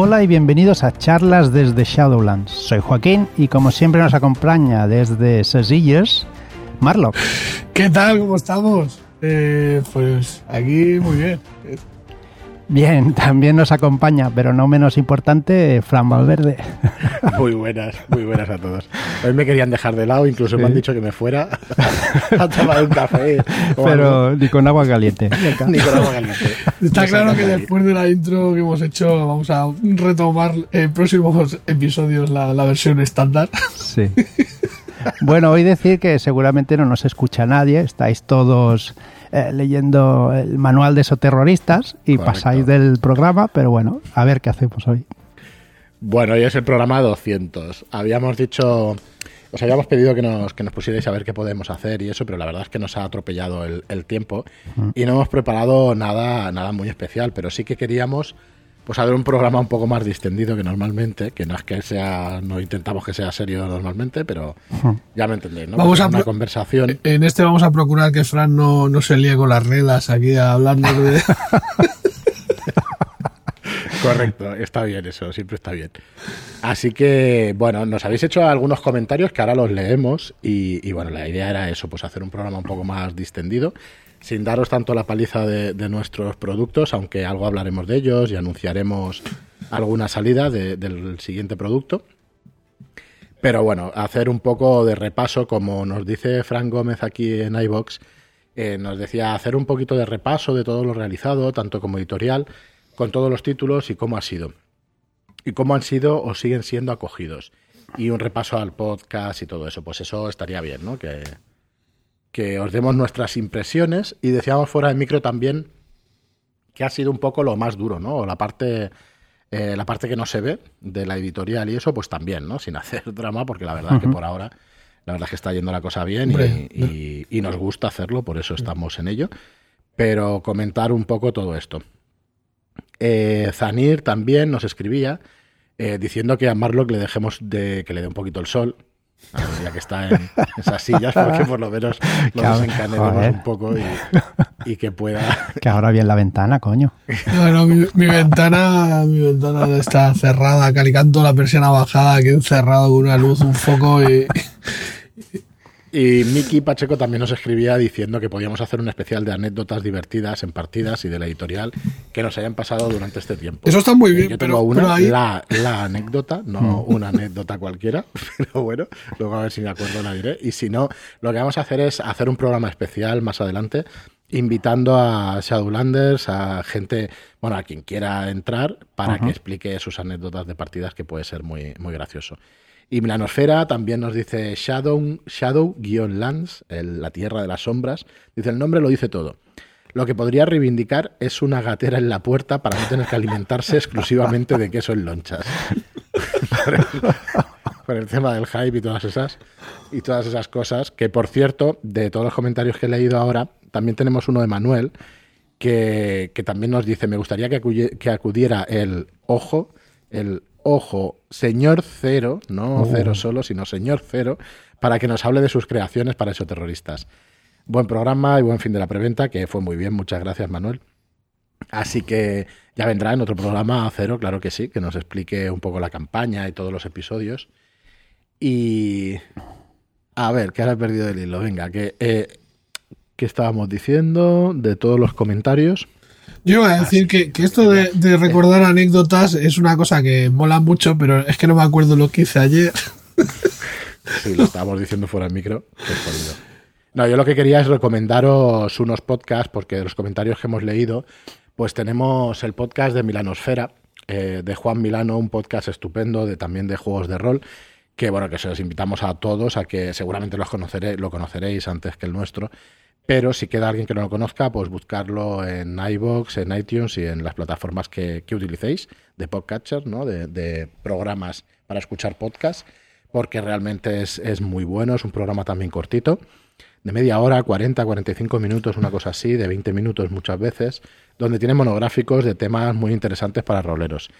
Hola y bienvenidos a charlas desde Shadowlands. Soy Joaquín y como siempre nos acompaña desde Sesillas, Marlock. ¿Qué tal? ¿Cómo estamos? Eh, pues aquí muy bien. Bien, también nos acompaña, pero no menos importante, Fran Valverde. Muy buenas, muy buenas a todos. Hoy me querían dejar de lado, incluso me han dicho que me fuera a tomar un café. Pero ni con agua caliente. Ni con agua caliente. Está claro que después de la intro que hemos hecho, vamos a retomar en próximos episodios la, la versión estándar. Sí. Bueno, hoy decir que seguramente no nos escucha nadie, estáis todos eh, leyendo el manual de esos terroristas y Correcto. pasáis del programa, pero bueno, a ver qué hacemos hoy. Bueno, hoy es el programa 200. Habíamos dicho, os habíamos pedido que nos, que nos pusierais a ver qué podemos hacer y eso, pero la verdad es que nos ha atropellado el, el tiempo y no hemos preparado nada, nada muy especial, pero sí que queríamos pues hacer un programa un poco más distendido que normalmente, que no es que sea, no intentamos que sea serio normalmente, pero ya me entendéis, ¿no? Vamos a una conversación. En este vamos a procurar que Fran no, no se líe con las reglas aquí hablando de... Correcto, está bien eso, siempre está bien. Así que, bueno, nos habéis hecho algunos comentarios que ahora los leemos y, bueno, la idea era eso, pues hacer un programa un poco más distendido, sin daros tanto la paliza de, de nuestros productos, aunque algo hablaremos de ellos y anunciaremos alguna salida de- del siguiente producto. Pero bueno, hacer un poco de repaso, como nos dice Frank Gómez aquí en iBox, eh, nos decía hacer un poquito de repaso de todo lo realizado, tanto como editorial, con todos los títulos y cómo ha sido. Y cómo han sido o siguen siendo acogidos. Y un repaso al podcast y todo eso. Pues eso estaría bien, ¿no? Que, que os demos nuestras impresiones. Y decíamos fuera de micro también que ha sido un poco lo más duro, ¿no? O la parte, eh, la parte que no se ve de la editorial y eso, pues también, ¿no? Sin hacer drama, porque la verdad es que por ahora, la verdad es que está yendo la cosa bien y- y nos gusta hacerlo, por eso estamos en ello. Pero comentar un poco todo esto. Eh, Zanir también nos escribía eh, diciendo que a Marlock le dejemos de que le dé un poquito el sol, a ver, ya que está en esas sillas, porque por lo menos lo joder. un poco y, y que pueda Que ahora bien la ventana, coño. Mi, mi ventana mi ventana está cerrada, calicanto la persiana bajada, aquí encerrado con una luz, un foco y... Y Miki Pacheco también nos escribía diciendo que podíamos hacer un especial de anécdotas divertidas en partidas y de la editorial que nos hayan pasado durante este tiempo. Eso está muy bien, Yo pero, tengo una, pero ahí... la, la anécdota, no una anécdota cualquiera, pero bueno, luego a ver si me acuerdo la diré. Y si no, lo que vamos a hacer es hacer un programa especial más adelante, invitando a Shadowlanders, a gente, bueno, a quien quiera entrar, para que explique sus anécdotas de partidas, que puede ser muy, muy gracioso. Y Milanosfera también nos dice Shadow, Shadow-Lands, el- la tierra de las sombras. Dice, el nombre lo dice todo. Lo que podría reivindicar es una gatera en la puerta para no tener que alimentarse exclusivamente de queso en lonchas. por, el, tema del hype y todas esas y todas esas cosas. Que por cierto, de todos los comentarios que he leído ahora, también tenemos uno de Manuel que, que también nos dice: Me gustaría que, que acudiera el ojo, el ojo, señor cero, no cero solo, sino señor cero, para que nos hable de sus creaciones para esos terroristas. Buen programa y buen fin de la preventa, que fue muy bien. Muchas gracias, Manuel. Así que ya vendrá en otro programa a cero, claro que sí, que nos explique un poco la campaña y todos los episodios. Y. A ver, que ahora he perdido el hilo. Venga, que. eh, ¿Qué estábamos diciendo de todos los comentarios? Yo iba a decir que, que esto de, de recordar anécdotas es una cosa que mola mucho, pero es que no me acuerdo lo que hice ayer. Sí, lo estábamos diciendo fuera del micro. No, yo lo que quería es recomendaros unos podcasts, porque de los comentarios que hemos leído, pues tenemos el podcast de Milanosfera, eh, de Juan Milano, un podcast estupendo de, también de juegos de rol, que bueno, que se los invitamos a todos, a que seguramente los conoceré, lo conoceréis antes que el nuestro. Pero si queda alguien que no lo conozca, pues buscarlo en iBox, en iTunes y en las plataformas que, que utilicéis de podcatcher, ¿no? de, programas para escuchar podcasts, porque realmente es, es muy bueno. Es un programa también cortito, de media hora, 40, 45 minutos, una cosa así, de 20 minutos muchas veces, donde tiene monográficos de temas muy interesantes para roleros.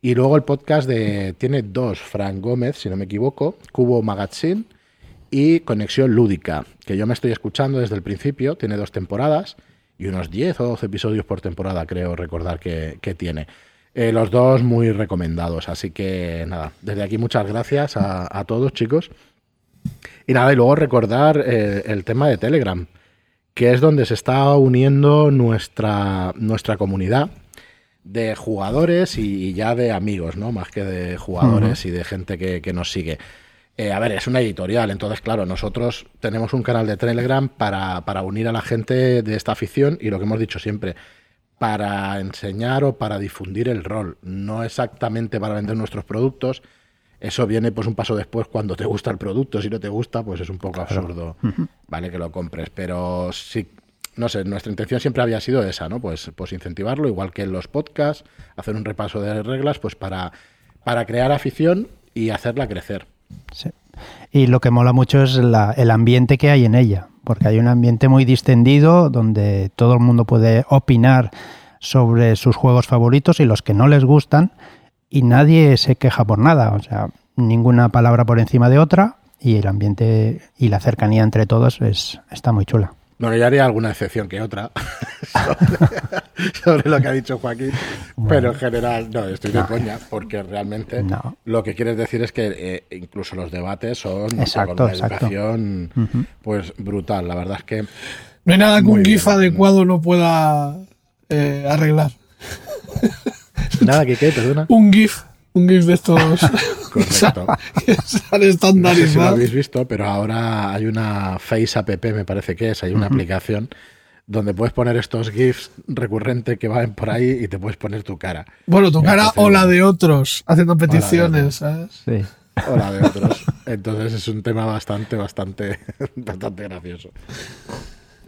Y luego el podcast de tiene dos, Frank Gómez, si no me equivoco, Cubo Magazine y Conexión Lúdica, que yo me estoy escuchando desde el principio, tiene dos temporadas y unos 10 o 12 episodios por temporada, creo recordar que, que tiene. Eh, los dos muy recomendados. Así que nada, desde aquí muchas gracias a, a todos, chicos. Y nada, y luego recordar eh, el tema de Telegram, que es donde se está uniendo nuestra, nuestra comunidad de jugadores y, ya de amigos, ¿no? Más que de jugadores y de gente que, que nos sigue. Eh, a ver, es una editorial, entonces, claro, nosotros tenemos un canal de Telegram para, para unir a la gente de esta afición y lo que hemos dicho siempre, para enseñar o para difundir el rol, no exactamente para vender nuestros productos. Eso viene pues un paso después cuando te gusta el producto, si no te gusta, pues es un poco absurdo, ¿vale? Que lo compres, pero sí no sé, nuestra intención siempre había sido esa, ¿no? Pues pues incentivarlo igual que en los podcasts, hacer un repaso de reglas pues para para crear afición y hacerla crecer. Sí. Y lo que mola mucho es la, el ambiente que hay en ella, porque hay un ambiente muy distendido donde todo el mundo puede opinar sobre sus juegos favoritos y los que no les gustan y nadie se queja por nada, o sea, ninguna palabra por encima de otra y el ambiente y la cercanía entre todos es, está muy chula. Bueno, yo haría alguna excepción que otra sobre, sobre lo que ha dicho Joaquín, pero en general, no, estoy de No. coña, porque realmente No. lo que quieres decir es que eh, incluso los debates son Exacto, con una exacto. educación pues brutal. La verdad es que No hay nada que un bien. GIF adecuado no pueda eh, arreglar. nada que qué, perdona. Un GIF, un GIF de estos Correcto. que salen No sé si lo estandarizados. habéis visto, pero ahora hay una Face app, me parece que es, hay una aplicación donde puedes poner estos GIFs recurrentes que van por ahí y te puedes poner tu cara. Bueno, tu Y cara o la de otros haciendo peticiones, ¿sabes? Sí. o la de otros. Entonces es un tema bastante, bastante, bastante gracioso.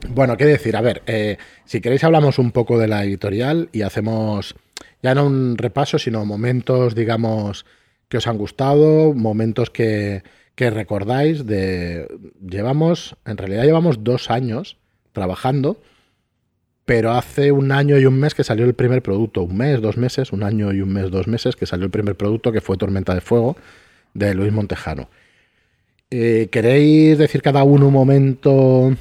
Bueno, qué decir, a ver, eh, si queréis hablamos un poco de la editorial y hacemos ya no un repaso, sino momentos, digamos, que os han gustado, momentos que, recordáis de... Llevamos, en realidad llevamos dos años trabajando, pero hace un año y un mes que salió el primer producto, un mes, dos meses, un año y un mes, dos meses, que salió el primer producto que fue Tormenta de Fuego de Luis Montejano. Eh, ¿Queréis decir cada uno un momento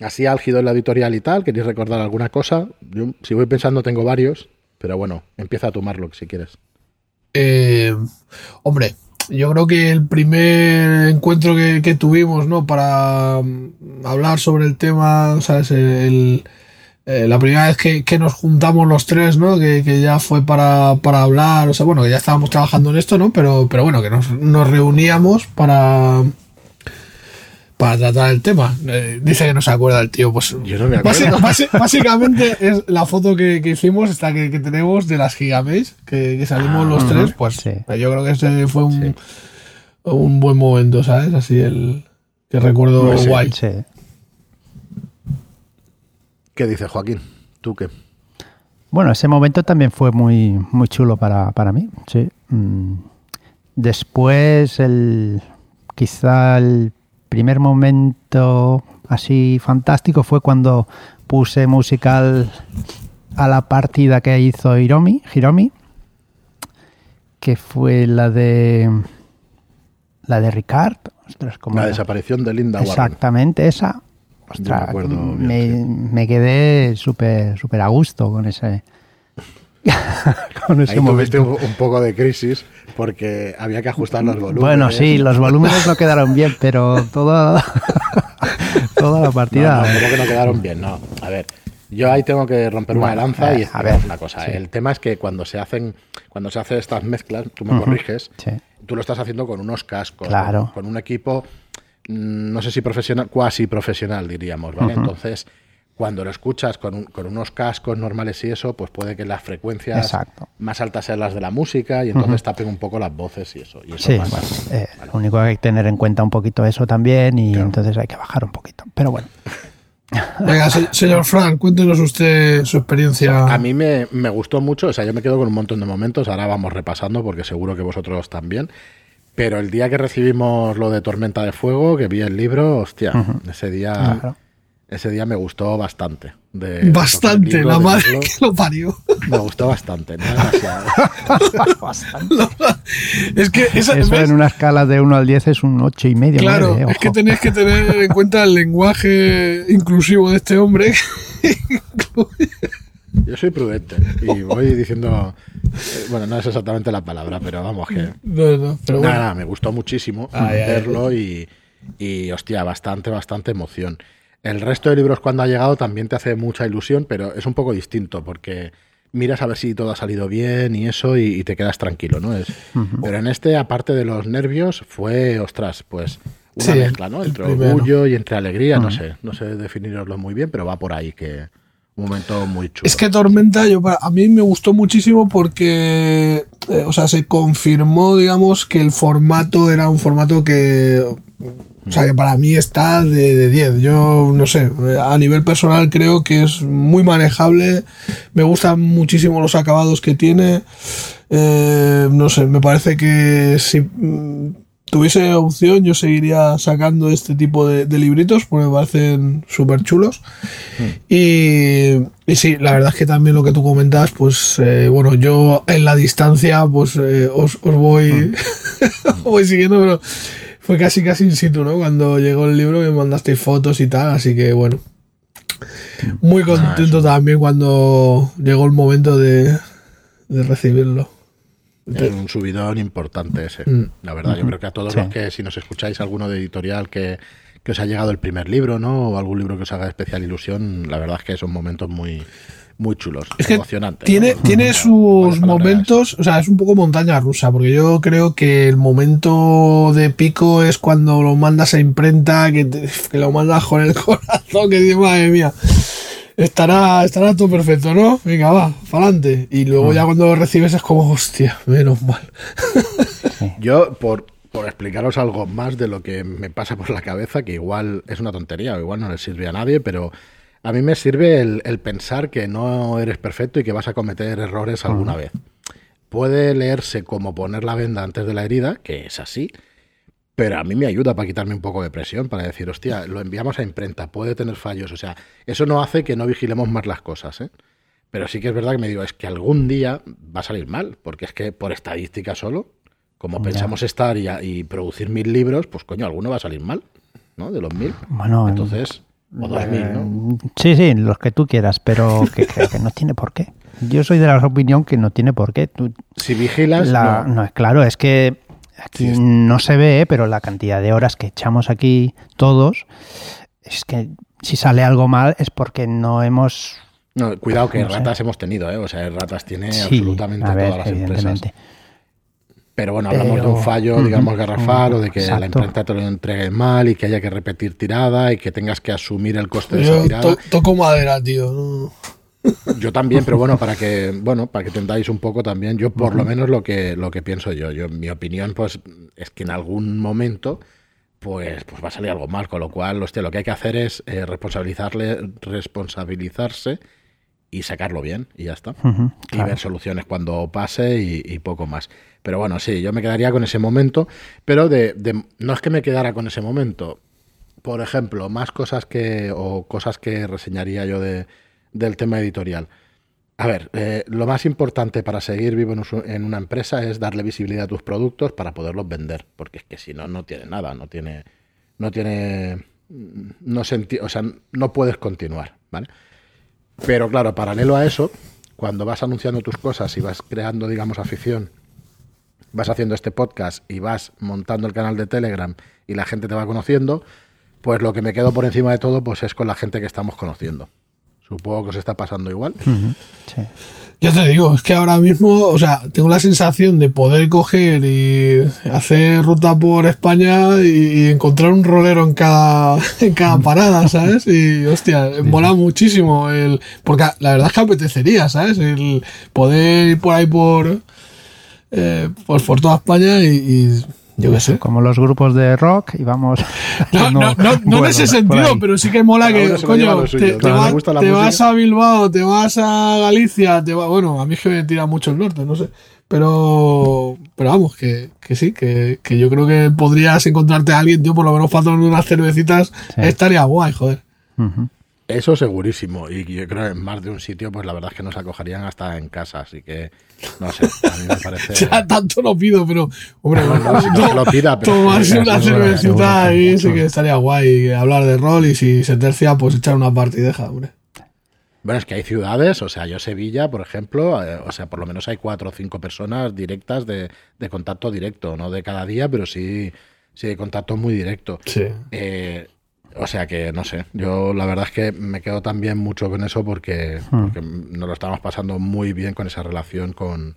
así álgido en la editorial y tal? ¿Queréis recordar alguna cosa? Si voy pensando, tengo varios, pero bueno, empieza a tomarlo si quieres. Eh, hombre, yo creo que el primer encuentro que, que tuvimos, ¿no? Para mm, hablar sobre el tema, ¿sabes? El, eh, la primera vez que, que nos juntamos los tres, ¿no? Que, que ya fue para, para hablar, o sea, bueno, que ya estábamos trabajando en esto, ¿no? Pero, pero bueno, que nos, nos reuníamos para para tratar el tema. Eh, dice que no se acuerda el tío, pues Yo no me acuerdo. básicamente es la foto que, que hicimos, esta que, que tenemos de las Gigamesh, que, que salimos Ah, los tres, pues sí. yo creo que ese fue un, Sí. un buen momento, ¿sabes? Así el que recuerdo Pues sí. guay. Sí. ¿Qué dice Joaquín? ¿Tú qué? Bueno, ese momento también fue muy, muy chulo para, para mí, sí. Mm. Después, el, quizá el primer momento así fantástico fue cuando puse musical a la partida que hizo Hiromi, Hiromi que fue la de la de Ricard. Ostras, ¿cómo La era? desaparición de Linda Warren. Exactamente, esa. Ostras, me quedé súper súper a gusto con ese con ese Ahí momento. un, poco de crisis porque había que ajustar los volúmenes. Bueno, sí, los volúmenes no quedaron bien, pero toda toda la No, partida. no, como que no quedaron bien, no. A ver, yo ahí tengo que romper una lanza y eh, a ver, una cosa. sí. El tema es que cuando se hacen, cuando se hacen estas mezclas, tú me corriges, sí. tú lo estás haciendo con unos cascos, Claro. con, con un equipo, mm, no sé si profesional, cuasi profesional, diríamos, ¿vale? Entonces, cuando lo escuchas con, un- con unos cascos normales y eso, pues puede que las frecuencias Exacto. más altas sean las de la música y entonces tapen un poco las voces y eso. Y eso Sí, pasa. bueno, eh, lo único que hay que tener en cuenta un poquito eso también y Claro. entonces hay que bajar un poquito. Pero bueno, Venga, se- señor Frank, cuéntenos usted su experiencia. A mí me, me gustó mucho, o sea, yo me quedo con un montón de momentos, ahora vamos repasando porque seguro que vosotros también. Pero el día que recibimos lo de Tormenta de Fuego, que vi el libro, hostia, ese día Claro. Ese día me gustó bastante. de- Bastante, libro, la de madre que lo parió. Me gustó bastante, no demasiado. es que esa, eso ¿ves? en una escala de 1 al 10 es un 8 y medio. Claro, es que tenéis que tener en cuenta el lenguaje inclusivo de este hombre. Yo soy prudente y voy diciendo, eh, bueno, no es exactamente la palabra, pero vamos que... No, no, pero bueno. Nada, me gustó muchísimo Ay, ay, verlo y, y, hostia, bastante, bastante emoción. El resto de libros cuando ha llegado también te hace mucha ilusión, pero es un poco distinto porque miras a ver si todo ha salido bien y eso y, y te quedas tranquilo, ¿no? Es, Pero en este, aparte de los nervios, fue, ostras, pues una Sí, mezcla, ¿no? Entre orgullo y entre alegría, no sé, no sé definiroslo muy bien, pero va por ahí que un momento muy chulo. Es que Tormenta, yo a mí me gustó muchísimo porque, eh, o sea, se confirmó, digamos, que el formato era un formato que, o sea, que para mí está de, de 10. Yo, no sé, a nivel personal creo que es muy manejable. Me gustan muchísimo los acabados que tiene. Eh, no sé, me parece que si mm, tuviese opción yo seguiría sacando este tipo de, de libritos porque me parecen súper chulos. Y, y sí, la verdad es que también lo que tú comentas, pues eh, bueno, yo en la distancia pues eh, os, os voy, os voy siguiendo, pero fue casi casi in situ, ¿no? Cuando llegó el libro me mandasteis fotos y tal, así que bueno. Muy contento también cuando llegó el momento de, de recibirlo. Es un subidón importante ese. Mm. La verdad, yo creo que a todos Sí. los que, si nos escucháis alguno de editorial que, que os ha llegado el primer libro, ¿no? O algún libro que os haga especial ilusión, la verdad es que son momentos muy, muy chulos, Es que emocionantes. Tiene, ¿no? tiene sus momentos, o sea, es un poco montaña rusa, porque yo creo que el momento de pico es cuando lo mandas a imprenta, que, te- que lo mandas con el corazón, que dices, madre mía, estará, estará todo perfecto, ¿no? Venga, va, para adelante. Y luego ya cuando lo recibes es como, hostia, menos mal. Yo, por, por explicaros algo más de lo que me pasa por la cabeza, que igual es una tontería o igual no le sirve a nadie, pero a mí me sirve el, el pensar que no eres perfecto y que vas a cometer errores alguna vez. Puede leerse como poner la venda antes de la herida, que es así, pero a mí me ayuda para quitarme un poco de presión, para decir, hostia, lo enviamos a imprenta, puede tener fallos, o sea, eso no hace que no vigilemos más las cosas, ¿eh? Pero sí que es verdad que me digo, es que algún día va a salir mal, porque es que por estadística solo, como pensamos estar y, y producir mil libros, pues coño, alguno va a salir mal, ¿no? De los mil. Bueno, Entonces, o dos mil, ¿no? eh, Sí, sí, los que tú quieras, pero que, que- que no tiene por qué. Yo soy de la opinión que no tiene por qué. Tú- Si vigilas, la- no. no, es claro, es que aquí Sí, no se ve, ¿eh? pero la cantidad de horas que echamos aquí todos, es que si sale algo mal es porque no hemos... No, cuidado que No sé. ratas hemos tenido, ¿eh? O sea, ratas tiene Sí, absolutamente a ver, todas las empresas. Pero bueno, hablamos de un fallo, digamos, garrafal, o de que la exacto. imprenta te lo entregue mal y que haya que repetir tirada y que tengas que asumir el coste de esa tirada. to- toco madera, tío. Yo también, pero bueno, para que, bueno, para que entendáis un poco también, yo por lo menos lo que, lo que pienso yo, yo, mi opinión, pues, es que en algún momento, pues, pues va a salir algo mal, con lo cual, hostia, lo que hay que hacer es eh, responsabilizarle, responsabilizarse y sacarlo bien, y ya está. Y claro. ver soluciones cuando pase y, y poco más. Pero bueno, sí, yo me quedaría con ese momento, pero de, de- no es que me quedara con ese momento. Por ejemplo, más cosas que, o cosas que reseñaría yo de, del tema editorial. A ver, eh, lo más importante para seguir vivo en, en una empresa es darle visibilidad a tus productos para poderlos vender, porque es que si no, no tiene nada, no tiene, no tiene, no senti- o sea, no puedes continuar, ¿vale? Pero claro, paralelo a eso, cuando vas anunciando tus cosas y vas creando, digamos, afición, vas haciendo este podcast y vas montando el canal de Telegram y la gente te va conociendo, pues lo que me quedo por encima de todo, pues es con la gente que estamos conociendo. Supongo que os está pasando igual. Sí. Ya te digo, es que ahora mismo, o sea, tengo la sensación de poder coger y hacer ruta por España y, y encontrar un rolero en cada, en cada parada, ¿sabes? Y hostia, mola muchísimo el. Porque la verdad es que apetecería, ¿sabes? El poder ir por ahí por. eh, pues por toda España y, y yo qué sé. Como los grupos de rock y vamos... No, no, no, no en vuelos ese sentido, pero sí que mola Cada que, coño, suyo. te, te va- te vas a Bilbao, te vas a Galicia, te va, bueno, a mí es que me tira mucho el norte, no sé. Pero, pero vamos, que, que sí, que, que yo creo que podrías encontrarte a alguien, tío, por lo menos para tomar unas cervecitas, Sí. estaría guay, joder. Ujú. Eso segurísimo. Y yo creo que en más de un sitio, pues la verdad es que nos acogerían hasta en casa. Así que, no sé, a mí me parece... Ya tanto no pido, pero, hombre, No, no, si no lo pida, pero- tomarse una cervecita ahí sí que estaría guay. Hablar de rol y si se tercia, pues echar una partideja, hombre. Bueno, es que hay ciudades, o sea, yo Sevilla, por ejemplo, eh, o sea, por lo menos hay cuatro o cinco personas directas de, de contacto directo, no de cada día, pero sí, sí de contacto muy directo. Sí. Eh, o sea que, no sé, yo la verdad es que me quedo también mucho con eso porque, Hmm. porque nos lo estamos pasando muy bien con esa relación con,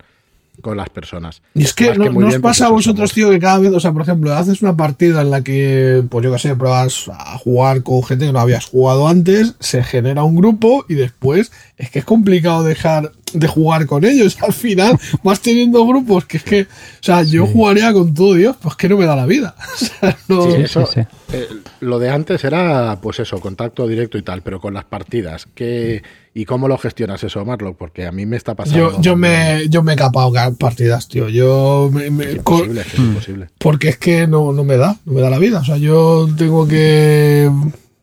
con las personas. Y es que no, muy ¿no os pasa a vosotros, somos- tío, que cada vez, o sea, por ejemplo, haces una partida en la que, pues yo qué sé, pruebas a jugar con gente que no habías jugado antes, se genera un grupo y después es que es complicado dejar de jugar con ellos. Al final vas teniendo grupos que es que, o sea, yo jugaría con todo Dios, pues que no me da la vida. O sea, no- Sí, Sí, eso, sí, sí. eh, lo de antes era, pues eso, contacto directo y tal, pero con las partidas, ¿qué, ¿y cómo lo gestionas eso, Marlock? Porque a mí me está pasando. yo, yo me, yo me he capado ca- partidas, tío. Yo me, me- Es imposible, es imposible. Porque es que no, no me da, no me da la vida. O sea, yo tengo que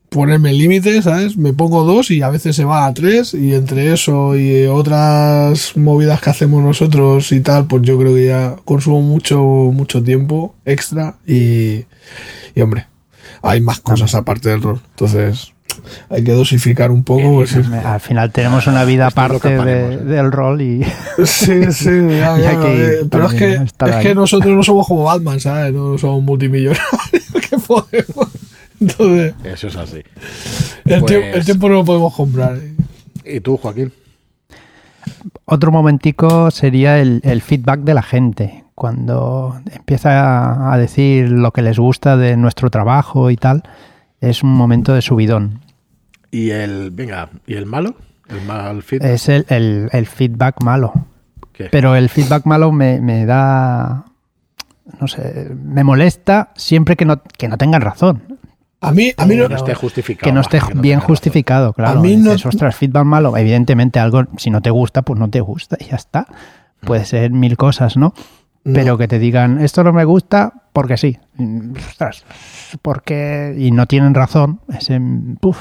ponerme límites, ¿sabes? Me pongo dos y a veces se va a tres y entre eso y otras movidas que hacemos nosotros y tal, pues yo creo que ya consumo mucho, mucho tiempo extra y, y hombre, hay más cosas aparte del rol. Entonces, hay que dosificar un poco. pues, sí. Al final tenemos una vida aparte de- ¿eh? del rol y Sí, sí, ya, Y ya, hay que ir eh, pero es que, es ahí. que nosotros no somos como Batman, ¿sabes? No somos multimillonarios que podemos. Entonces, Eso es así. el, Pues- tiempo, el tiempo no lo podemos comprar. ¿eh? ¿Y tú, Joaquín? Otro momentico sería el, el feedback de la gente. Cuando empieza a decir lo que les gusta de nuestro trabajo y tal, es un momento de subidón. ¿Y el, venga, ¿y el malo? ¿El mal fit? Es el, el- el feedback malo. ¿Qué? Pero el feedback malo me, me da. No sé, me molesta siempre que no, que no tengan razón. A mí, a mí no, que no esté justificado. Que no esté que no bien justificado, claro. A mí no- Es, ostras, feedback malo. Evidentemente, algo, si no te gusta, pues no te gusta y ya está. Puede ser mil cosas, ¿no? No. Pero que te digan, esto no me gusta porque sí. Ostras, porque. Y no tienen razón. Ese. Puf.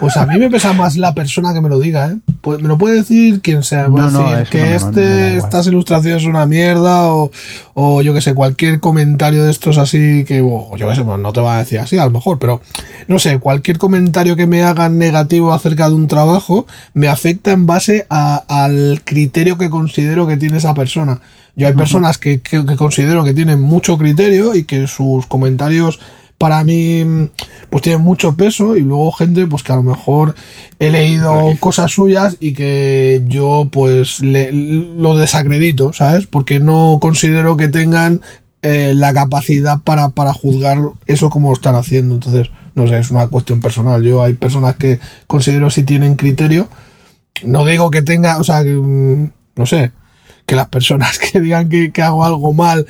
Pues a mí me pesa más la persona que me lo diga, ¿eh? Pues me lo puede decir quien sea. Me No, no, decir eso que este, estas ilustraciones son una mierda o, o yo que sé, cualquier comentario de estos así que, o yo que sé, pues no te va a decir así a lo mejor, pero no sé, cualquier comentario que me hagan negativo acerca de un trabajo me afecta en base a- al criterio que considero que tiene esa persona. Yo hay personas que, que- que considero que tienen mucho criterio y que sus comentarios para mí mm, pues tienen mucho peso y luego gente pues que a lo mejor he leído cosas suyas y que yo pues le- lo desacredito, ¿sabes? Porque no considero que tengan eh, la capacidad para, para juzgar eso como lo están haciendo. Entonces, no sé, es una cuestión personal. Yo hay personas que considero si tienen criterio. No digo que tenga, o sea, que, mm, no sé, que las personas que digan que, que hago algo mal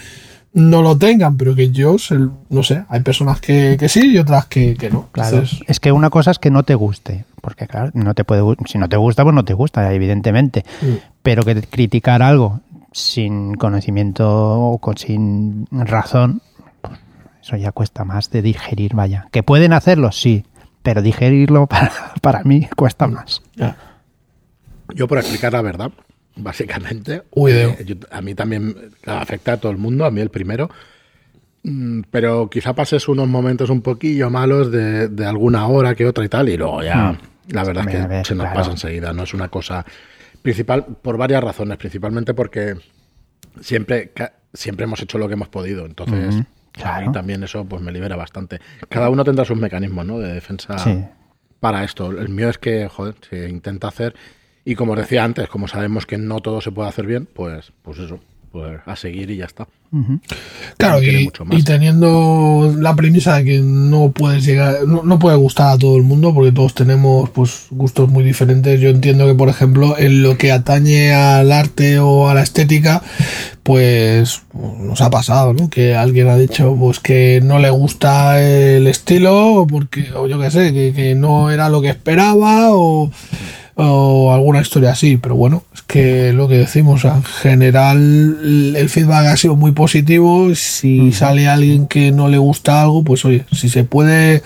no lo tengan, pero que yo, se- no sé, hay personas que, que sí y otras que, que no. Claro. Entonces, Es que una cosa es que no te guste. Porque, claro, no te puede, si no te gusta, pues no te gusta, evidentemente. Mm. Pero que criticar algo sin conocimiento o con, sin razón, pues, eso ya cuesta más de digerir, vaya. Que pueden hacerlo, sí, pero digerirlo para, para mí cuesta más. ya. Yo por explicar la verdad, básicamente. Uy, eh, yo- a mí también claro, afecta a todo el mundo, a mí el primero. Mm, Pero quizá pases unos momentos un poquillo malos de, de alguna hora que otra y tal, y luego ya, Mm. la verdad es que ver, se nos claro. pasa enseguida, no es una cosa principal, por varias razones, principalmente porque siempre, siempre hemos hecho lo que hemos podido, entonces Ujú, a mí claro. también eso pues me libera bastante. Cada uno tendrá sus mecanismos ¿no? de defensa Sí. para esto. El mío es que, joder, se intenta hacer. Y como os decía antes, como sabemos que no todo se puede hacer bien, pues, pues eso, pues a seguir y ya está. Claro, y, mucho más. y teniendo la premisa de que no puedes llegar, no, no puede gustar a todo el mundo, porque todos tenemos pues gustos muy diferentes. Yo entiendo que, por ejemplo, en lo que atañe al arte o a la estética, pues nos ha pasado, ¿no? Que alguien ha dicho pues que no le gusta el estilo, o porque, o yo qué sé, que, que no era lo que esperaba, o o alguna historia así, pero bueno, es que lo que decimos, en general el feedback ha sido muy positivo, si sale alguien que no le gusta algo, pues oye, si se puede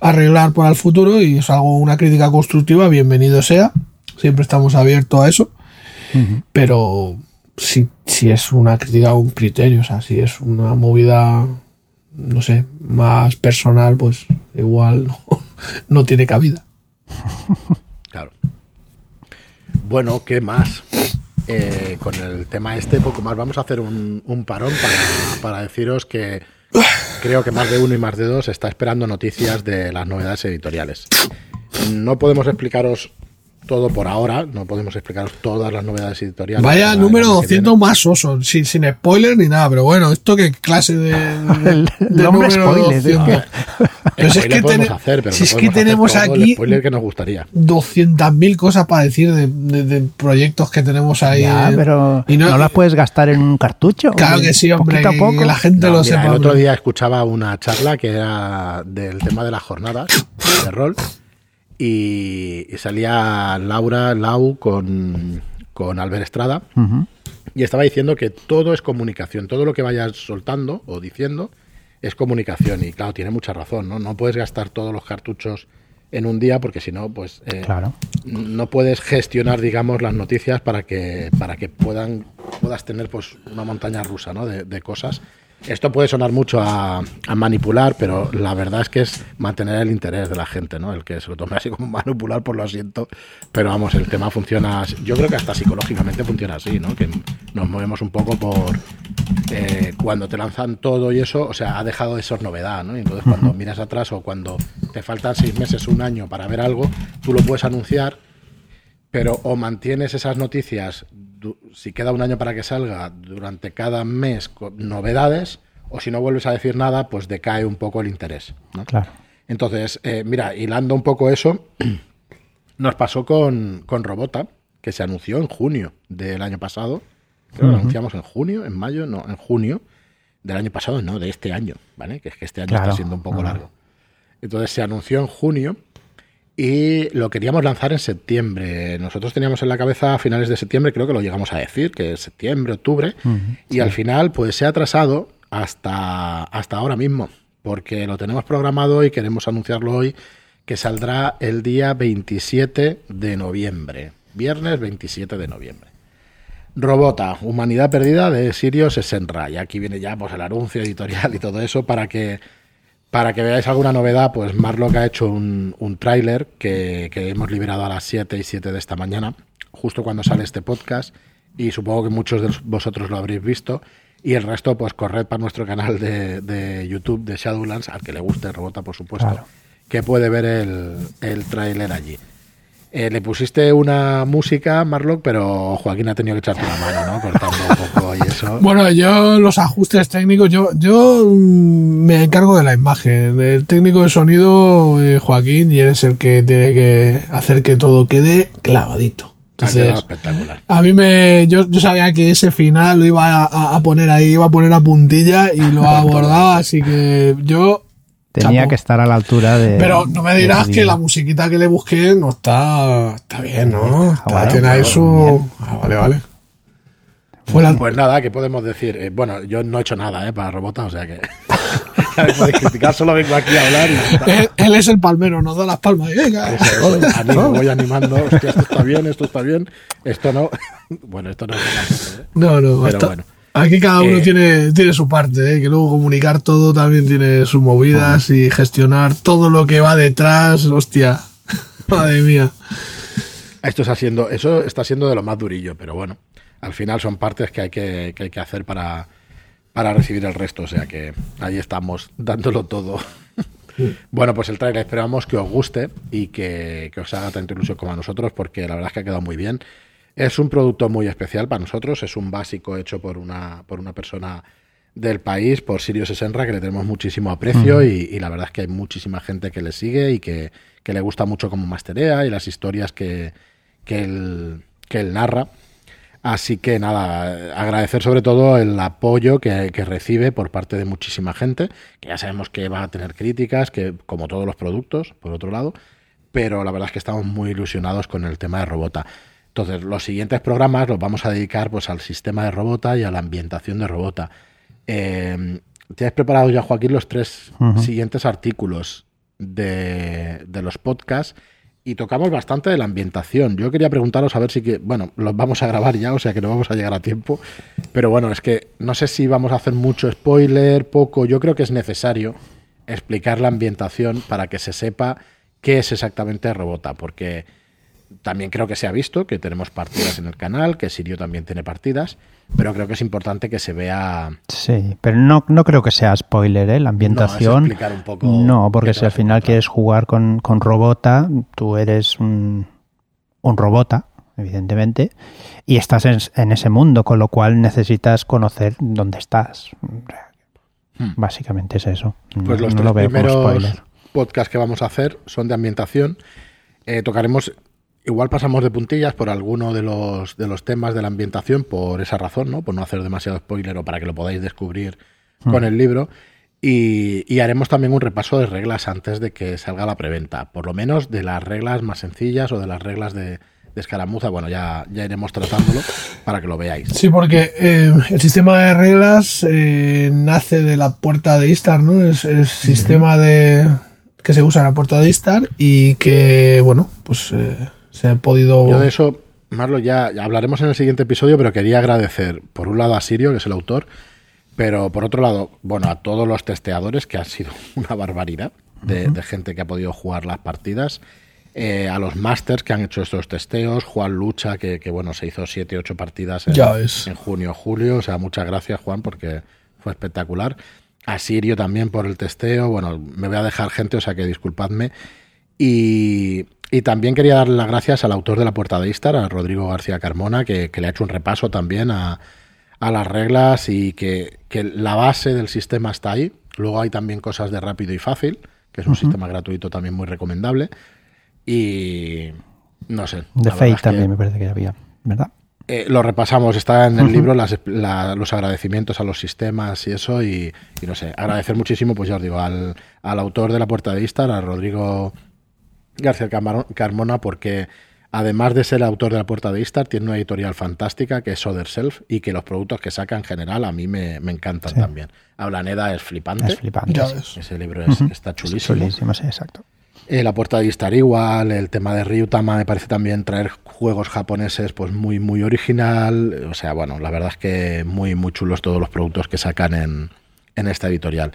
arreglar para el futuro y es algo, una crítica constructiva, bienvenido sea, siempre estamos abiertos a eso, pero si, si es una crítica o un criterio, o sea, si es una movida, no sé, más personal, pues igual no, no tiene cabida. Claro. Bueno, ¿qué más? Eh, con el tema este, poco más. Vamos a hacer un, parón para, para deciros que creo que más de uno y más de dos está esperando noticias de las novedades editoriales. No podemos explicaros todo por ahora, no podemos explicaros todas las novedades editoriales. Vaya número el año que 200 más oso, sin, sin spoiler ni nada, pero bueno, esto qué clase de, El- de hombre número spoiler, es 200. que- Pero si es que, tene- hacer, pero si no es que tenemos aquí spoiler que nos gustaría. 200.000 cosas para decir de, de- de proyectos que tenemos ahí. Ya, pero y no, las puedes gastar en un cartucho. Claro que sí, hombre, Poquito a que- poco. que la gente No, lo mira, sepa. el otro día escuchaba una charla que era del tema de las jornadas de rol y, y salía Laura Lau con, con Albert Estrada y estaba diciendo que todo es comunicación, todo lo que vayas soltando o diciendo es comunicación y claro, tiene mucha razón, ¿no? No puedes gastar todos los cartuchos en un día porque si no, pues eh, Claro. no puedes gestionar, digamos, las noticias para que, para que puedan, puedas tener pues una montaña rusa ¿no? de, de cosas. Esto puede sonar mucho a, a manipular, pero la verdad es que es mantener el interés de la gente, ¿no? El que se lo tome así como manipular, por lo asiento. Pero vamos, el tema funciona. Yo creo que hasta psicológicamente funciona así, ¿no? Que nos movemos un poco por eh, cuando te lanzan todo y eso, o sea, ha dejado de ser novedad, ¿no? Y entonces cuando miras atrás o cuando te faltan seis meses, un año para ver algo, tú lo puedes anunciar pero o mantienes esas noticias, si queda un año para que salga, durante cada mes con novedades, o si no vuelves a decir nada, pues decae un poco el interés. ¿no? Claro. Entonces, eh, mira, hilando un poco eso, nos pasó con, con Robota, que se anunció en junio del año pasado. Creo que lo anunciamos en junio, en mayo, no, en junio del año pasado, no, de este año, ¿vale? Que es que este año Claro. está siendo un poco largo. Entonces se anunció en junio y lo queríamos lanzar en septiembre. Nosotros teníamos en la cabeza a finales de septiembre, creo que lo llegamos a decir, que es septiembre, octubre, y al final pues se ha atrasado hasta, hasta ahora mismo, porque lo tenemos programado y queremos anunciarlo hoy, que saldrá el día 27 de noviembre, viernes 27 de noviembre. Robota, Humanidad Perdida de Sirius Senra. Y aquí viene ya pues, el anuncio editorial y todo eso para que para que veáis alguna novedad, pues Marlock ha hecho un, un tráiler que, que hemos liberado a las 7 y 7 de esta mañana, justo cuando sale este podcast, y supongo que muchos de vosotros lo habréis visto. Y el resto, pues corred para nuestro canal de, de YouTube de Shadowlands, al que le guste Robota, por supuesto, Claro. que puede ver el, el tráiler allí. Eh, le pusiste una música, Marlock, pero Joaquín ha tenido que echarte una mano, ¿no? Cortando un poco y eso. Bueno, yo los ajustes técnicos, yo, yo mm, me encargo de la imagen. El técnico de sonido, eh, Joaquín, y eres el que tiene que hacer que todo quede clavadito. Ha Entonces, espectacular. a mí me, yo, yo sabía que ese final lo iba a, a poner ahí, iba a poner a puntilla y lo ha abordado, así que yo Tenía Chapo. que estar a la altura de. Pero no me dirás que la musiquita que le busqué no está, está bien, ¿no? Está, bueno, tiene ahí claro, su... Ah, vale, vale. Pues nada, ¿qué podemos decir? Eh, bueno, yo no he hecho nada eh, para Robota, o sea que. podéis criticar, solo vengo aquí a hablar y. él, él es el palmero, nos da las palmas. y venga. Eso es, animo, voy animando, hostia, esto está bien, esto está bien, esto no. bueno, esto no es nada, ¿eh? No, no, Pero bueno. Aquí cada uno Eh, tiene, tiene su parte, ¿eh? que luego comunicar todo también tiene sus movidas y gestionar todo lo que va detrás, hostia. Madre mía. Esto está siendo, eso está siendo de lo más durillo, pero bueno, al final son partes que hay que, que hay que hacer para, para recibir el resto, o sea que ahí estamos, dándolo todo. bueno, pues el trailer esperamos que os guste y que, que os haga tanta ilusión como a nosotros, porque la verdad es que ha quedado muy bien. Es un producto muy especial para nosotros, es un básico hecho por una, por una persona del país, por Sirius Senra, que le tenemos muchísimo aprecio y, y la verdad es que hay muchísima gente que le sigue y que, que le gusta mucho como masterea y las historias que, que, él, que él narra. Así que nada, agradecer sobre todo el apoyo que, que recibe por parte de muchísima gente, que ya sabemos que va a tener críticas, que como todos los productos, por otro lado, pero la verdad es que estamos muy ilusionados con el tema de Robota. Entonces, los siguientes programas los vamos a dedicar pues al sistema de Robota y a la ambientación de Robota. Eh, ¿Tienes preparados ya, Joaquín, los tres siguientes artículos de, de los podcasts? Y tocamos bastante de la ambientación. Yo quería preguntaros a ver si que, bueno, los vamos a grabar ya, o sea que no vamos a llegar a tiempo. Pero bueno, es que no sé si vamos a hacer mucho spoiler, poco. Yo creo que es necesario explicar la ambientación para que se sepa qué es exactamente Robota, porque también creo que se ha visto que tenemos partidas en el canal, que Sirio también tiene partidas, pero creo que es importante que se vea. Sí, pero no, no creo que sea spoiler, ¿eh? La ambientación. No, un poco no porque si al final quieres jugar con, con Robota, tú eres un, un robota, evidentemente, y estás en, ese mundo, con lo cual necesitas conocer dónde estás. Hmm. Básicamente es eso. Pues los tres primeros podcasts que vamos a hacer son de ambientación. Eh, tocaremos Igual pasamos de puntillas por alguno de los, de los temas de la ambientación por esa razón, ¿no? Por no hacer demasiado spoiler o para que lo podáis descubrir hmm. con el libro. Y, haremos también un repaso de reglas antes de que salga la preventa. Por lo menos de las reglas más sencillas o de las reglas de, escaramuza. Bueno, ya, ya iremos tratándolo para que lo veáis. Sí, porque eh, el sistema de reglas eh, nace de la puerta de Istar, ¿no? Es el sistema de que se usa en la puerta de Istar y que, bueno, pues... Eh, se ha podido... Yo de eso, Marlo, ya, hablaremos en el siguiente episodio, pero quería agradecer, por un lado, a Sirio, que es el autor, pero por otro lado, bueno, a todos los testeadores, que ha sido una barbaridad de, gente que ha podido jugar las partidas. Eh, a los masters que han hecho estos testeos, Juan Lucha, que, bueno, se hizo 7, 8 partidas en, en junio, julio. O sea, muchas gracias, Juan, porque fue espectacular. A Sirio también por el testeo. Bueno, me voy a dejar gente, o sea que disculpadme. Y, y también quería darle las gracias al autor de La Puerta de Istar, a Rodrigo García Carmona, que, le ha hecho un repaso también a, las reglas y que, la base del sistema está ahí. Luego hay también cosas de rápido y fácil, que es un sistema gratuito también muy recomendable. Y no sé. De Fate también me parece que había, ¿verdad? Eh, lo repasamos, está en el libro los agradecimientos a los sistemas y eso, y, no sé, agradecer muchísimo, pues ya os digo, al, al autor de La Puerta de Istar, a Rodrigo García Carmona porque además de ser autor de La Puerta de Istar, tiene una editorial fantástica que es Other Self y que los productos que saca en general a mí me, encantan también. Hablaneda es flipante. Es flipante. Ese libro está chulísimo. chulísimo, sí, exacto. Eh, la Puerta de Istar igual, el tema de Ryutama me parece también traer juegos japoneses pues muy muy original, o sea, bueno, la verdad es que muy muy chulos todos los productos que sacan en, en esta editorial.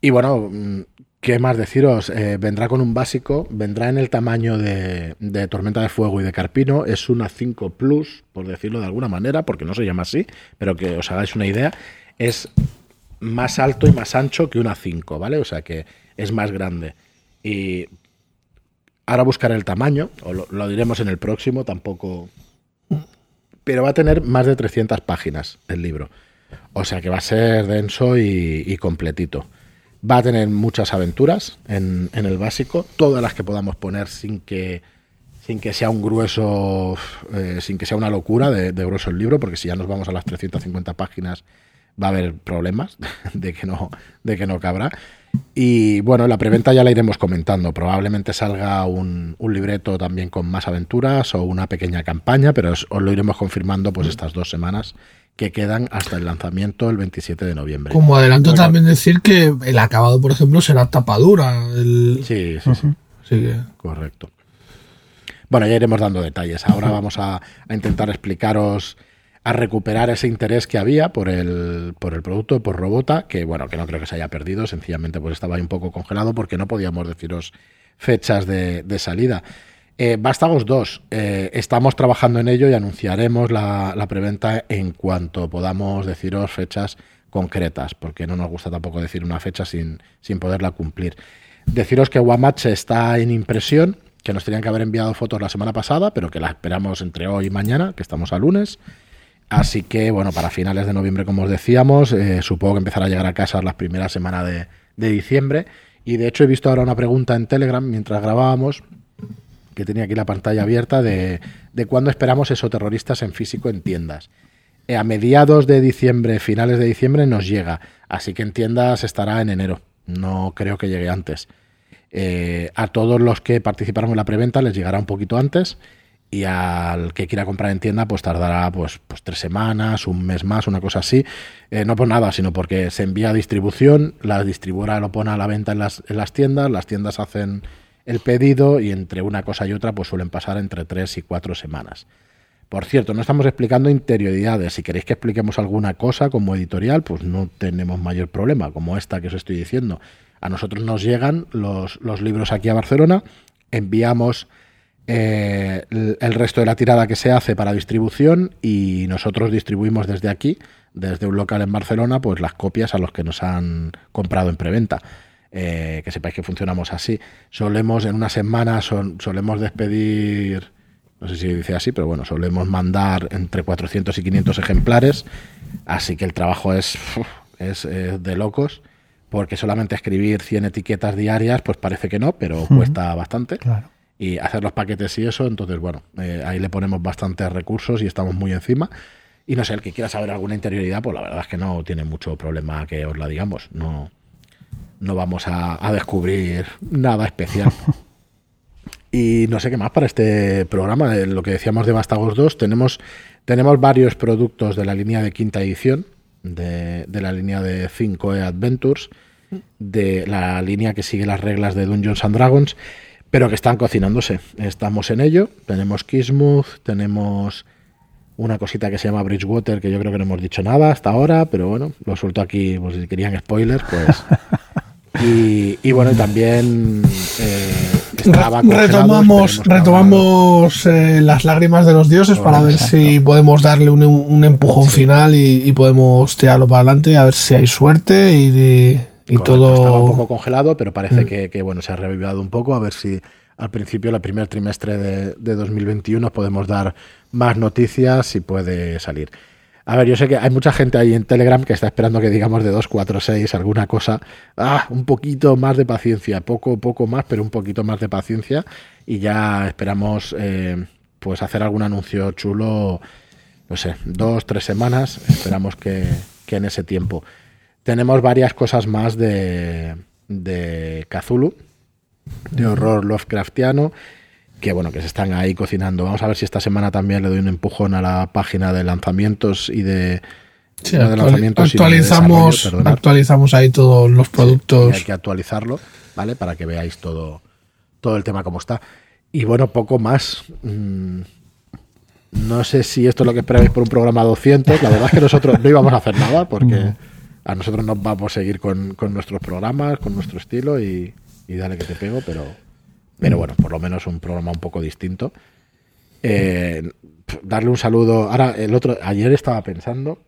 Y bueno, mm, ¿Qué más deciros? Eh, vendrá con un básico, vendrá en el tamaño de, Tormenta de Fuego y de Carpino, es una 5 Plus, por decirlo de alguna manera, porque no se llama así, pero que os hagáis una idea, es más alto y más ancho que una 5, ¿vale? O sea que es más grande. Y ahora buscaré el tamaño, o lo, diremos en el próximo, tampoco... Pero va a tener más de 300 páginas el libro. O sea que va a ser denso y completito. Va a tener muchas aventuras en, el básico, todas las que podamos poner sin que, sin que sea un grueso, eh, sin que sea una locura de, grueso el libro, porque si ya nos vamos a las 350 páginas va a haber problemas de que no, de que no cabrá. Y bueno, la preventa ya la iremos comentando. Probablemente salga un, un, libreto también con más aventuras o una pequeña campaña, pero os, lo iremos confirmando pues estas dos semanas que quedan hasta el lanzamiento el 27 de noviembre. Como adelanto también decir que el acabado, por ejemplo, será tapadura. Sí, sí, sí. Correcto. Bueno, ya iremos dando detalles. Ahora vamos a, intentar explicaros, a recuperar ese interés que había por el, por el producto, por Robota, que bueno, que no creo que se haya perdido, sencillamente pues estaba ahí un poco congelado porque no podíamos deciros fechas de, salida. Eh, Vástagos 2, eh, estamos trabajando en ello y anunciaremos la, preventa en cuanto podamos deciros fechas concretas, porque no nos gusta tampoco decir una fecha sin, sin poderla cumplir. Deciros que Wamatch está en impresión, que nos tenían que haber enviado fotos la semana pasada, pero que la esperamos entre hoy y mañana, que estamos a lunes. Así que, bueno, para finales de noviembre, como os decíamos, eh, supongo que empezará a llegar a casa las primeras semanas de, diciembre. Y de hecho he visto ahora una pregunta en Telegram mientras grabábamos que tenía aquí la pantalla abierta, de, de cuándo esperamos esos terroristas en físico en tiendas. Eh, a mediados de diciembre, finales de diciembre, nos llega. Así que en tiendas estará en enero. No creo que llegue antes. Eh, a todos los que participaron en la preventa les llegará un poquito antes y al que quiera comprar en tienda pues tardará pues, pues tres semanas, un mes más, una cosa así. Eh, no por nada, sino porque se envía a distribución, la distribuidora lo pone a la venta en las, en las tiendas, las tiendas hacen el pedido y entre una cosa y otra pues suelen pasar entre tres y cuatro semanas. Por cierto, no estamos explicando interioridades. Si queréis que expliquemos alguna cosa como editorial, pues no tenemos mayor problema, como esta que os estoy diciendo. A nosotros nos llegan los, libros aquí a Barcelona, enviamos eh, el resto de la tirada que se hace para distribución y nosotros distribuimos desde aquí, desde un local en Barcelona, pues las copias a los que nos han comprado en preventa. Eh, que sepáis que funcionamos así. Solemos en una semana solemos despedir, no sé si dice así, pero bueno, solemos mandar entre 400 y 500 ejemplares, así que el trabajo es, es, de locos porque solamente escribir 100 etiquetas diarias, pues parece que no, pero cuesta bastante. Claro y hacer los paquetes y eso. Entonces, bueno, eh, ahí le ponemos bastantes recursos y estamos muy encima. Y no sé, el que quiera saber alguna interioridad, pues la verdad es que no tiene mucho problema que os la digamos. No, no vamos a, descubrir nada especial. y no sé qué más para este programa. De lo que decíamos de Vástagos 2, tenemos, tenemos varios productos de la línea de quinta edición, de, de la línea de 5E Adventures, de la línea que sigue las reglas de Dungeons and Dragons pero que están cocinándose. Estamos en ello. Tenemos Kismuth, tenemos una cosita que se llama Bridgewater, que yo creo que no hemos dicho nada hasta ahora, pero bueno, lo suelto aquí, pues si querían spoilers, pues... Y, bueno, también eh, retomamos, retomamos eh, las lágrimas de los dioses para ver si podemos darle un, empujón final y, podemos tirarlo para adelante, a ver si hay suerte y, y todo... Estaba un poco congelado, pero parece mm. que, bueno, se ha revivido un poco. A ver si al principio, el primer trimestre de, de 2021, podemos dar más noticias y puede salir. A ver, yo sé que hay mucha gente ahí en Telegram que está esperando que digamos de 2, 4, 6, alguna cosa. Ah, un poquito más de paciencia, poco, poco más, pero un poquito más de paciencia. Y ya esperamos eh, pues hacer algún anuncio chulo, no sé, dos, tres semanas. Esperamos que, que en ese tiempo. Tenemos varias cosas más de, de Cthulhu, de horror Lovecraftiano, que bueno, que se están ahí cocinando. Vamos a ver si esta semana también le doy un empujón a la página de lanzamientos y de, lanzamientos actualizamos, actualizamos ahí todos los productos. hay que actualizarlo, ¿vale? Para que veáis todo, todo el tema como está. Y bueno, poco más. Mm, no sé si esto es lo que esperáis por un programa 200. La verdad es que nosotros no íbamos a hacer nada porque a nosotros nos vamos a seguir con, con nuestros programas, con nuestro estilo y, dale que te pego, pero, pero bueno, por lo menos un programa un poco distinto. Eh, darle un saludo. Ahora, el otro, ayer estaba pensando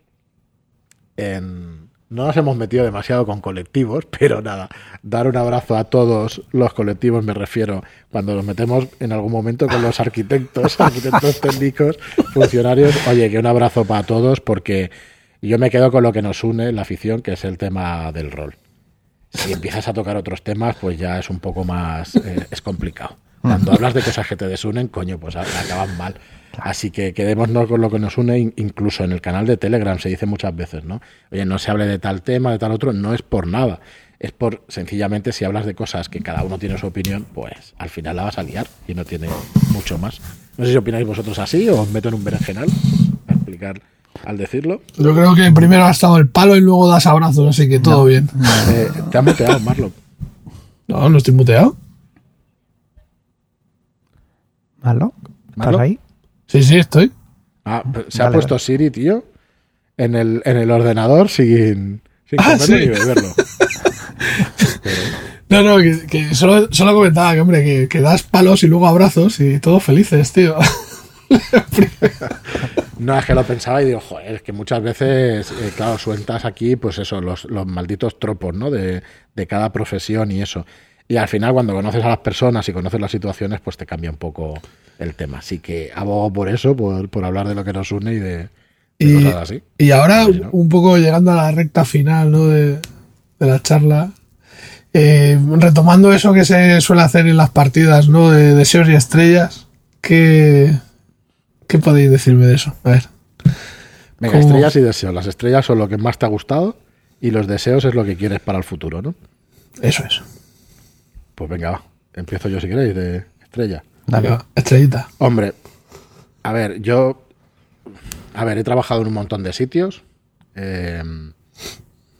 en. No nos hemos metido demasiado con colectivos, pero nada, dar un abrazo a todos los colectivos, me refiero, cuando nos metemos en algún momento con los arquitectos, arquitectos técnicos, funcionarios, oye, que un abrazo para todos, porque y yo me quedo con lo que nos une la afición, que es el tema del rol. Si empiezas a tocar otros temas, pues ya es un poco más. Eh, es complicado. Cuando hablas de cosas que te desunen, coño, pues acaban mal. Así que quedémonos con lo que nos une, incluso en el canal de Telegram se dice muchas veces, ¿no? Oye, no se hable de tal tema, de tal otro, no es por nada. Es por, sencillamente, si hablas de cosas que cada uno tiene su opinión, pues al final la vas a liar y no tiene mucho más. No sé si opináis vosotros así o os meto en un berenjenal a explicar al decirlo. Yo creo que primero ha estado el palo y luego das abrazos, así que todo bien. Eh, te has muteado, Marlon. No, no estoy muteado. ¿Marlon? ¿Estás ahí? Sí, sí, estoy. Ah, se ha puesto Siri, tío, en el, en el ordenador sin, sin ah, verlo. No, no, que, solo, solo, comentaba que, hombre, que, que das palos y luego abrazos y todos felices, tío. No, es que lo pensaba y digo, joder, es que muchas veces, eh, claro, sueltas aquí, pues eso, los, los malditos tropos, ¿no? De, cada profesión y eso. Y al final, cuando conoces a las personas y conoces las situaciones, pues te cambia un poco el tema. Así que abogo por eso, por, por hablar de lo que nos une y de, cosas así. Y ahora, un poco llegando a la recta final, ¿no? De, la charla. Eh, retomando eso que se suele hacer en las partidas, ¿no? De deseos y estrellas. Que ¿Qué podéis decirme de eso? A ver. Venga, estrellas y deseos. Las estrellas son lo que más te ha gustado y los deseos es lo que quieres para el futuro, ¿no? Eso es. Pues venga, va. Empiezo yo si queréis, de estrella. Dale, estrellita. Hombre, a ver, yo. A ver, he trabajado en un montón de sitios. Em,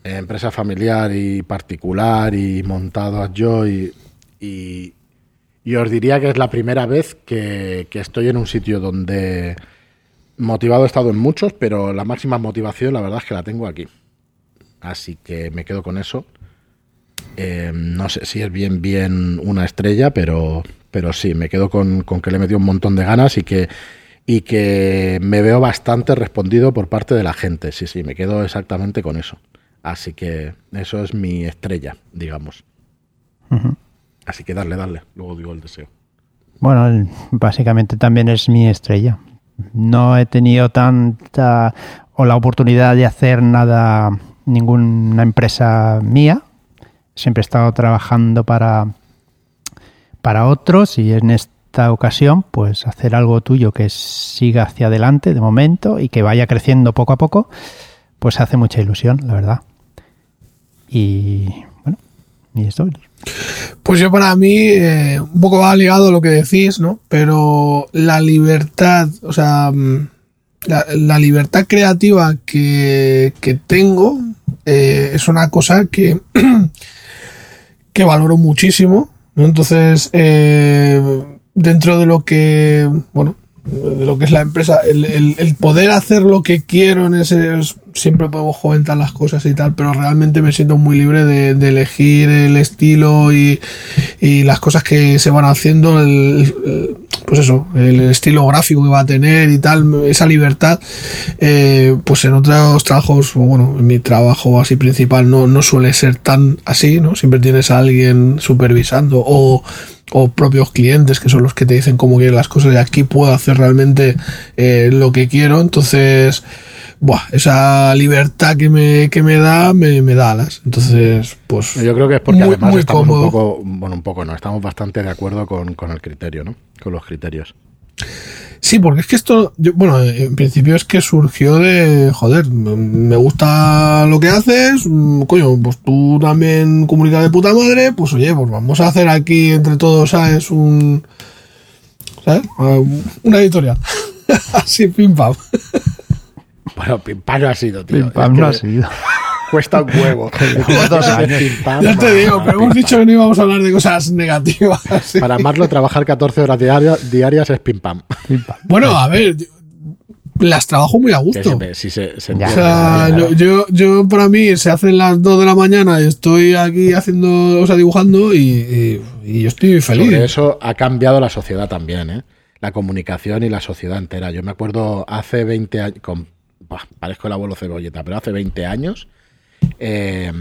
empresa familiar y particular y montado yo y, y, y os diría que es la primera vez que, estoy en un sitio donde motivado he estado en muchos, pero la máxima motivación la verdad es que la tengo aquí. Así que me quedo con eso. Eh, no sé si es bien, bien una estrella, pero, pero sí, me quedo con, con que le metido un montón de ganas y que, y que me veo bastante respondido por parte de la gente. Sí, sí, me quedo exactamente con eso. Así que eso es mi estrella, digamos. Así que darle, darle. Luego digo el deseo. Bueno, básicamente también es mi estrella. No he tenido tanta o la oportunidad de hacer nada, ninguna empresa mía. Siempre he estado trabajando para, para otros y en esta ocasión, pues hacer algo tuyo que siga hacia adelante de momento y que vaya creciendo poco a poco, pues hace mucha ilusión, la verdad. Y bueno, y esto. Pues yo para mí, eh, un poco va ligado a lo que decís, ¿no? Pero la libertad, o sea, mm, la, libertad creativa que, que tengo eh, es una cosa que, que valoro muchísimo. Entonces, eh, dentro de lo que, bueno, lo que es la empresa, el, el, poder hacer lo que quiero en ese, siempre puedo joventar las cosas y tal, pero realmente me siento muy libre de, de elegir el estilo y, y, las cosas que se van haciendo, el, pues eso, el estilo gráfico que va a tener y tal, esa libertad, eh, pues en otros trabajos, bueno, en mi trabajo así principal no, no suele ser tan así, ¿no? Siempre tienes a alguien supervisando o o propios clientes que son los que te dicen cómo quieren las cosas y aquí puedo hacer realmente eh, lo que quiero entonces buah, esa libertad que me, que me da me, me da alas. Entonces pues yo creo que es porque además estamos un poco bueno un poco no estamos bastante de acuerdo con, con el criterio no con los criterios Sí, porque es que esto, bueno, en principio es que surgió de, joder, me gusta lo que haces, mm, coño, pues tú también comunicas de puta madre, pues oye, pues vamos a hacer aquí entre todos, ¿sabes? Un, ¿sabes? Ah, una editorial. Así, pim pam. Bueno, pim pam no ha sido, tío. Pim pam no ha sido cuesta un huevo. ya te digo, pero hemos dicho que no íbamos a hablar de cosas negativas. Para Marlo, trabajar 14 horas diarias, es pim pam. Bueno, a ver, las trabajo muy a gusto. Si se, o sea, yo, yo, para mí se hacen las 2 de la mañana y estoy aquí haciendo, o sea, dibujando y, y, yo estoy feliz. eso ha cambiado la sociedad también, ¿eh? La comunicación y la sociedad entera. Yo me acuerdo hace 20 años, con, parezco el abuelo cebolleta, pero hace 20 años eh,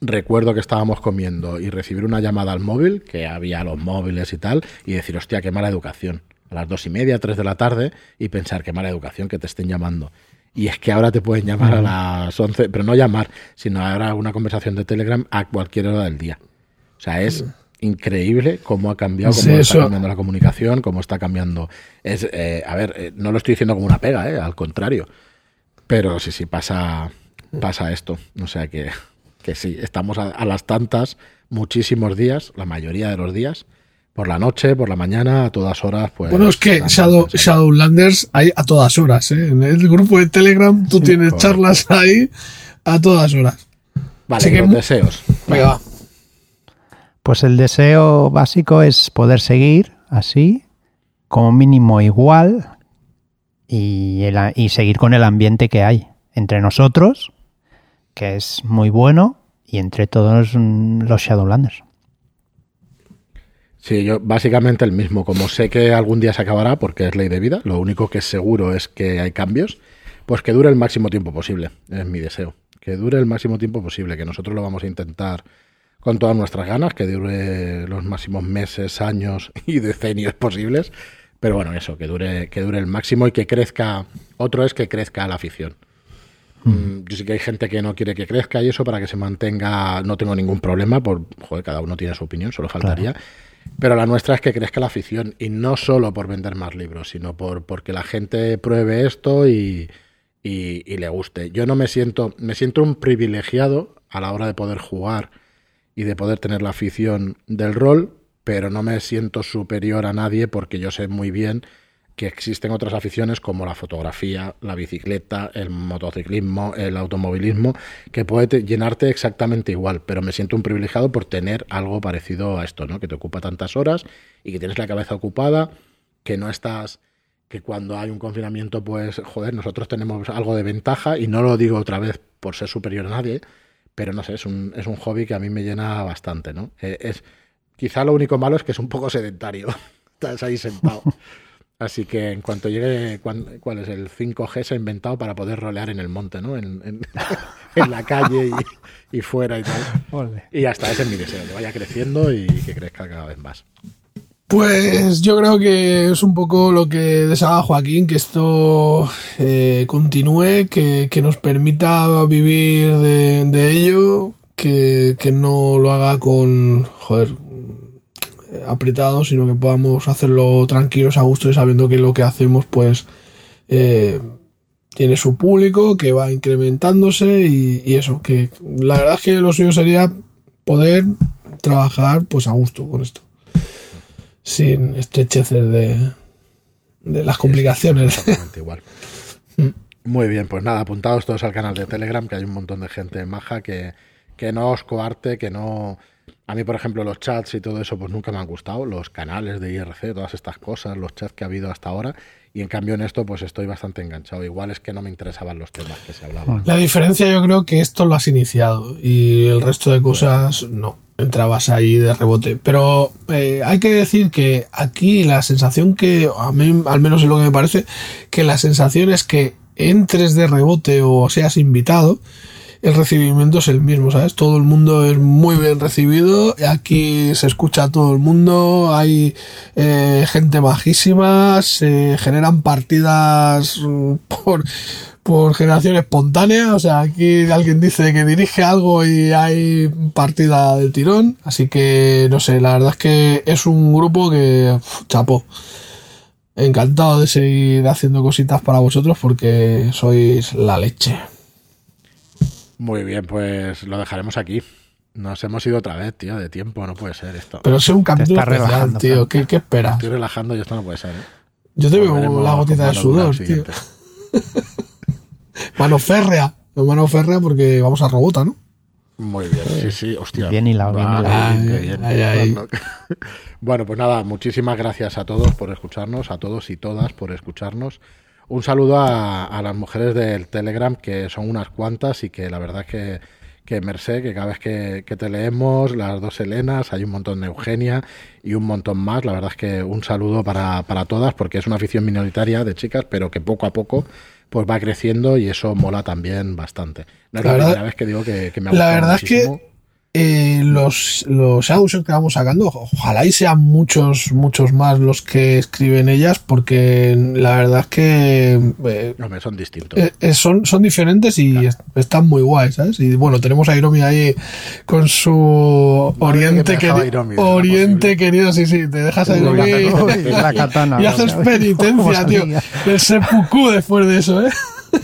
recuerdo que estábamos comiendo y recibir una llamada al móvil, que había los móviles y tal, y decir, hostia, qué mala educación. A las dos y media, tres de la tarde, y pensar, qué mala educación que te estén llamando. Y es que ahora te pueden llamar a las 11, pero no llamar, sino ahora una conversación de Telegram a cualquier hora del día. O sea, es increíble cómo ha cambiado, cómo está cambiando la comunicación, cómo está cambiando. Es, eh, a ver, eh, no lo estoy diciendo como una pega, al contrario. Pero sí, sí, pasa, pasa esto. O sea que, que sí, estamos a, las tantas muchísimos días, la mayoría de los días, por la noche, por la mañana, a todas horas. Pues, bueno, es que Shadow, Shadowlanders hay a todas horas. ¿eh? En el grupo de Telegram tú tienes charlas ahí a todas horas. Vale, los deseos. Venga, Pues el deseo básico es poder seguir así, como mínimo igual, y, y seguir con el ambiente que hay entre nosotros que es muy bueno, y entre todos los Shadowlanders. Sí, yo básicamente el mismo. Como sé que algún día se acabará porque es ley de vida, lo único que es seguro es que hay cambios, pues que dure el máximo tiempo posible. Es mi deseo. Que dure el máximo tiempo posible, que nosotros lo vamos a intentar con todas nuestras ganas, que dure los máximos meses, años y decenios posibles. Pero bueno, eso, que dure, que dure el máximo y que crezca. Otro es que crezca la afición. Mm, yo sé que hay gente que no quiere que crezca y eso para que se mantenga, no tengo ningún problema, por, joder, cada uno tiene su opinión, solo faltaría. Pero la nuestra es que crezca la afición y no solo por vender más libros, sino por porque la gente pruebe esto y, y, le guste. Yo no me siento, me siento un privilegiado a la hora de poder jugar y de poder tener la afición del rol, pero no me siento superior a nadie porque yo sé muy bien que existen otras aficiones como la fotografía, la bicicleta, el motociclismo, el automovilismo, que puede llenarte exactamente igual, pero me siento un privilegiado por tener algo parecido a esto, ¿no? Que te ocupa tantas horas y que tienes la cabeza ocupada, que no estás que cuando hay un confinamiento, pues, joder, nosotros tenemos algo de ventaja, y no lo digo otra vez por ser superior a nadie, pero no sé, es un, es un hobby que a mí me llena bastante, ¿no? Eh, es, quizá lo único malo es que es un poco sedentario. Estás ahí sentado. Así que en cuanto llegue, cuál, cuál es el 5G se ha inventado para poder rolear en el monte, ¿no? En, en, en la calle y, y, fuera y tal. Ole. Y hasta ese es mi deseo, que vaya creciendo y que crezca cada vez más. Pues yo creo que es un poco lo que deseaba Joaquín, que esto eh, continúe, que, que, nos permita vivir de, de ello, que, que, no lo haga con, joder, apretado, sino que podamos hacerlo tranquilos, a gusto y sabiendo que lo que hacemos pues eh, tiene su público, que va incrementándose y, y eso, que la verdad es que lo suyo sería poder trabajar pues a gusto con esto sin estrecheces de, de las complicaciones. Exactamente igual. Muy bien, pues nada, apuntados todos al canal de Telegram, que hay un montón de gente maja que, que no os coarte, que no... A mí, por ejemplo, los chats y todo eso, pues nunca me han gustado, los canales de IRC, todas estas cosas, los chats que ha habido hasta ahora, y en cambio en esto, pues estoy bastante enganchado. Igual es que no me interesaban los temas que se hablaban. La diferencia yo creo que esto lo has iniciado y el resto de cosas no entrabas ahí de rebote. Pero eh, hay que decir que aquí la sensación que, a mí al menos es lo que me parece, que la sensación es que entres de rebote o seas invitado, el recibimiento es el mismo, ¿sabes? Todo el mundo es muy bien recibido, aquí se escucha a todo el mundo, hay eh, gente majísima, se generan partidas por por generación espontánea, o sea, aquí alguien dice que dirige algo y hay partida del tirón, así que no sé, la verdad es que es un grupo que uf, chapó. Encantado de seguir haciendo cositas para vosotros porque sois la leche. Muy bien, pues lo dejaremos aquí. Nos hemos ido otra vez, tío, de tiempo, no puede ser esto. Pero es un capítulo especial, tío, ¿qué, ¿qué esperas? Estoy relajando y esto no puede ser, ¿eh? Yo te veo la gotita de sudor, tío. Mano férrea. Mano férrea porque vamos a robota, ¿no? Muy bien, sí, sí, hostia. Bien hilado, bien hilado. Ay, bien. ay, ay. Bueno, pues nada, muchísimas gracias a todos por escucharnos, a todos y todas por escucharnos. Un saludo a, a las mujeres del Telegram, que son unas cuantas y que la verdad es que, que Merced, que cada vez que, que te leemos, las dos Helenas, hay un montón de Eugenia y un montón más. La verdad es que un saludo para, para todas, porque es una afición minoritaria de chicas, pero que poco a poco pues va creciendo y eso mola también bastante. No es la, La verdad- primera vez que digo que, que me ha La gustado verdad es que eh, los, los audios que vamos sacando, ojalá y sean muchos, muchos más los que escriben ellas, porque la verdad es que eh, son distintos. eh, eh, son, son diferentes y est- están muy guays, ¿sabes? Y bueno, tenemos a Hiromi ahí con su Madre Oriente querido. Hiromi, ¿era Oriente querido, sí, sí, te dejas a Uy, Hiromi Uy, la katana. y haces ¿Cómo penitencia, tío. El seppuku después de eso, ¿eh?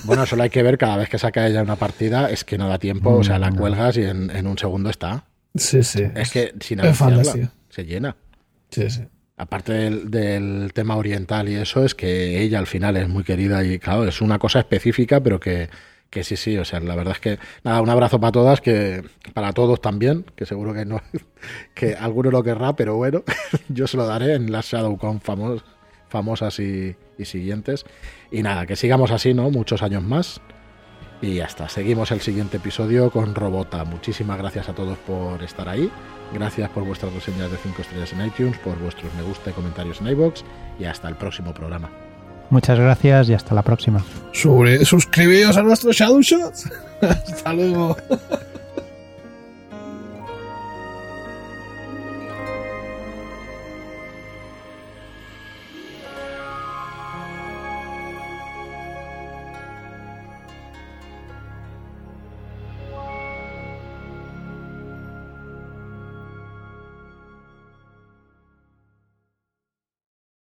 Bueno, solo hay que ver cada vez que saca ella una partida, es que no da tiempo, o sea, la cuelgas y en, en un segundo está. Sí, sí. Es que sin anunciarla, se llena. Sí, sí. Aparte del, del tema oriental y eso, es que ella al final es muy querida y claro, es una cosa específica, pero que, que sí, sí, o sea, la verdad es que nada, un abrazo para todas, que para todos también, que seguro que no, que alguno lo querrá, pero bueno, yo se lo daré en las ShadowCon famos, famosas y, y siguientes. Y nada, que sigamos así, ¿no? Muchos años más. Y ya está, seguimos el siguiente episodio con Robota. Muchísimas gracias a todos por estar ahí. Gracias por vuestras reseñas de 5 estrellas en iTunes, por vuestros me gusta y comentarios en iBox y hasta el próximo programa. Muchas gracias y hasta la próxima. Sobre, suscribíos a nuestros Shadow Shots. Hasta luego.